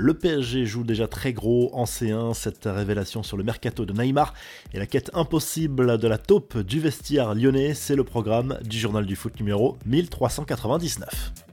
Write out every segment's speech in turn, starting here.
Le PSG joue déjà très gros en C1, cette révélation sur le mercato de Neymar et la quête impossible de la taupe du vestiaire lyonnais, c'est le programme du journal du foot numéro 1399.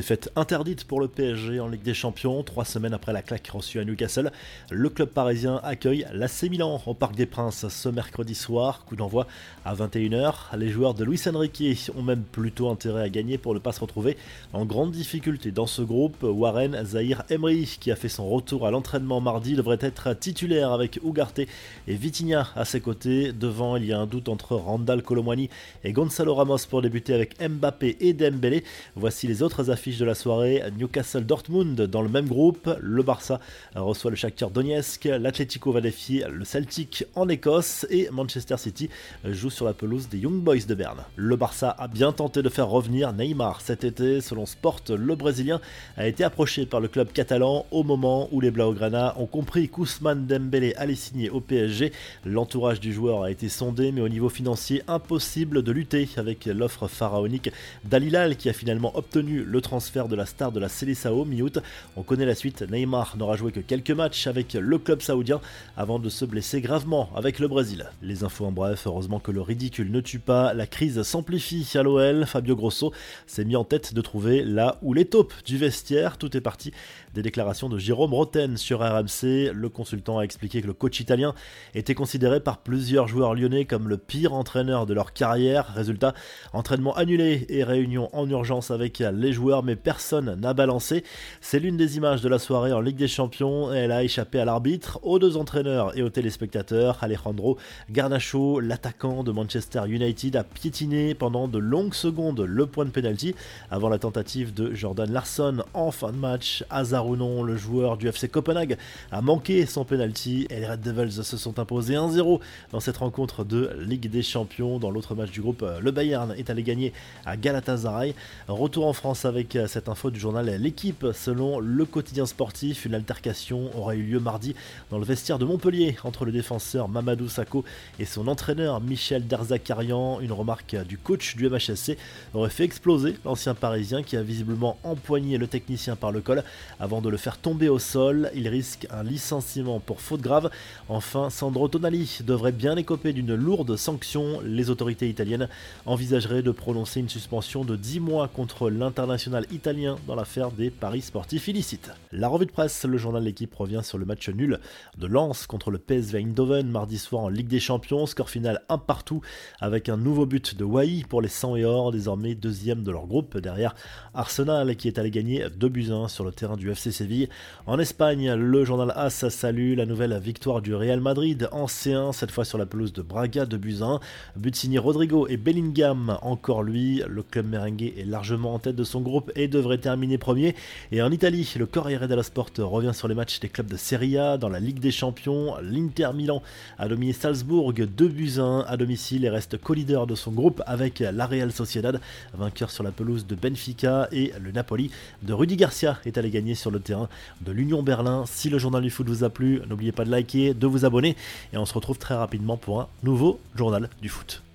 Défaite interdite pour le PSG en Ligue des Champions, trois semaines après la claque reçue à Newcastle. Le club parisien accueille l'AC Milan au Parc des Princes ce mercredi soir. Coup d'envoi à 21h. Les joueurs de Luis Enrique ont même plutôt intérêt à gagner pour ne pas se retrouver en grande difficulté dans ce groupe. Warren Zahir Emery, qui a fait son retour à l'entraînement mardi, devrait être titulaire avec Ugarte et Vitinha à ses côtés. Devant, il y a un doute entre Randall Colomwani et Gonzalo Ramos pour débuter avec Mbappé et Dembélé. Voici les autres affaires de la soirée, Newcastle Dortmund dans le même groupe, le Barça reçoit le Shakhtar Donetsk, l'Atlético va défier le Celtic en Écosse et Manchester City joue sur la pelouse des Young Boys de Berne. Le Barça a bien tenté de faire revenir Neymar cet été, selon Sport, le Brésilien a été approché par le club catalan au moment où les Blaugrana ont compris qu'Ousmane Dembélé allait signer au PSG. L'entourage du joueur a été sondé, mais au niveau financier, impossible de lutter avec l'offre pharaonique d'Alilal qui a finalement obtenu le transfert de la star de la Célessao mi-août. On connaît la suite, Neymar n'aura joué que quelques matchs avec le club saoudien avant de se blesser gravement avec le Brésil. Les infos en bref, heureusement que le ridicule ne tue pas, la crise s'amplifie à l'OL, Fabio Grosso s'est mis en tête de trouver là où les taupes du vestiaire, tout est parti des déclarations de Jérôme Roten sur RMC. Le consultant a expliqué que le coach italien était considéré par plusieurs joueurs lyonnais comme le pire entraîneur de leur carrière. Résultat, entraînement annulé et réunion en urgence avec les joueurs mais personne n'a balancé. C'est l'une des images de la soirée en Ligue des Champions elle a échappé à l'arbitre, aux deux entraîneurs et aux téléspectateurs. Alejandro Garnacho, l'attaquant de Manchester United, a piétiné pendant de longues secondes le point de pénalty avant la tentative de Jordan Larson en fin de match. Hasard ou non, le joueur du FC Copenhague a manqué son penalty et les Red Devils se sont imposés 1-0 dans cette rencontre de Ligue des Champions. Dans l'autre match du groupe, le Bayern est allé gagner à Galatasaray. Retour en France avec cette info du journal L'équipe. Selon le quotidien sportif, une altercation aurait eu lieu mardi dans le vestiaire de Montpellier entre le défenseur Mamadou Sakho et son entraîneur Michel Derzakarian. Une remarque du coach du MHSC aurait fait exploser l'ancien parisien qui a visiblement empoigné le technicien par le col avant de le faire tomber au sol. Il risque un licenciement pour faute grave. Enfin, Sandro Tonali devrait bien écoper d'une lourde sanction. Les autorités italiennes envisageraient de prononcer une suspension de 10 mois contre l'international italien dans l'affaire des paris sportifs illicites. La revue de presse, le journal L'équipe revient sur le match nul de Lens contre le PSV Eindhoven mardi soir en Ligue des Champions, score final un partout avec un nouveau but de Wai pour les 100 et or, désormais deuxième de leur groupe derrière Arsenal qui est allé gagner 2 buts 1 sur le terrain du FC Séville. En Espagne, le journal AS salue la nouvelle victoire du Real Madrid en C1, cette fois sur la pelouse de Braga 2 buts 1. But signé Rodrigo et Bellingham, encore lui, le club merengue est largement en tête de son groupe et devrait terminer premier. Et en Italie, le Corriere dello Sport revient sur les matchs des clubs de Serie A dans la Ligue des Champions. L'Inter Milan a dominé Salzbourg 2 buts à 1 à domicile et reste co-leader de son groupe avec la Real Sociedad, vainqueur sur la pelouse de Benfica et le Napoli de Rudy Garcia est allé gagner sur le terrain de l'Union Berlin. Si le journal du foot vous a plu, n'oubliez pas de liker, de vous abonner et on se retrouve très rapidement pour un nouveau journal du foot.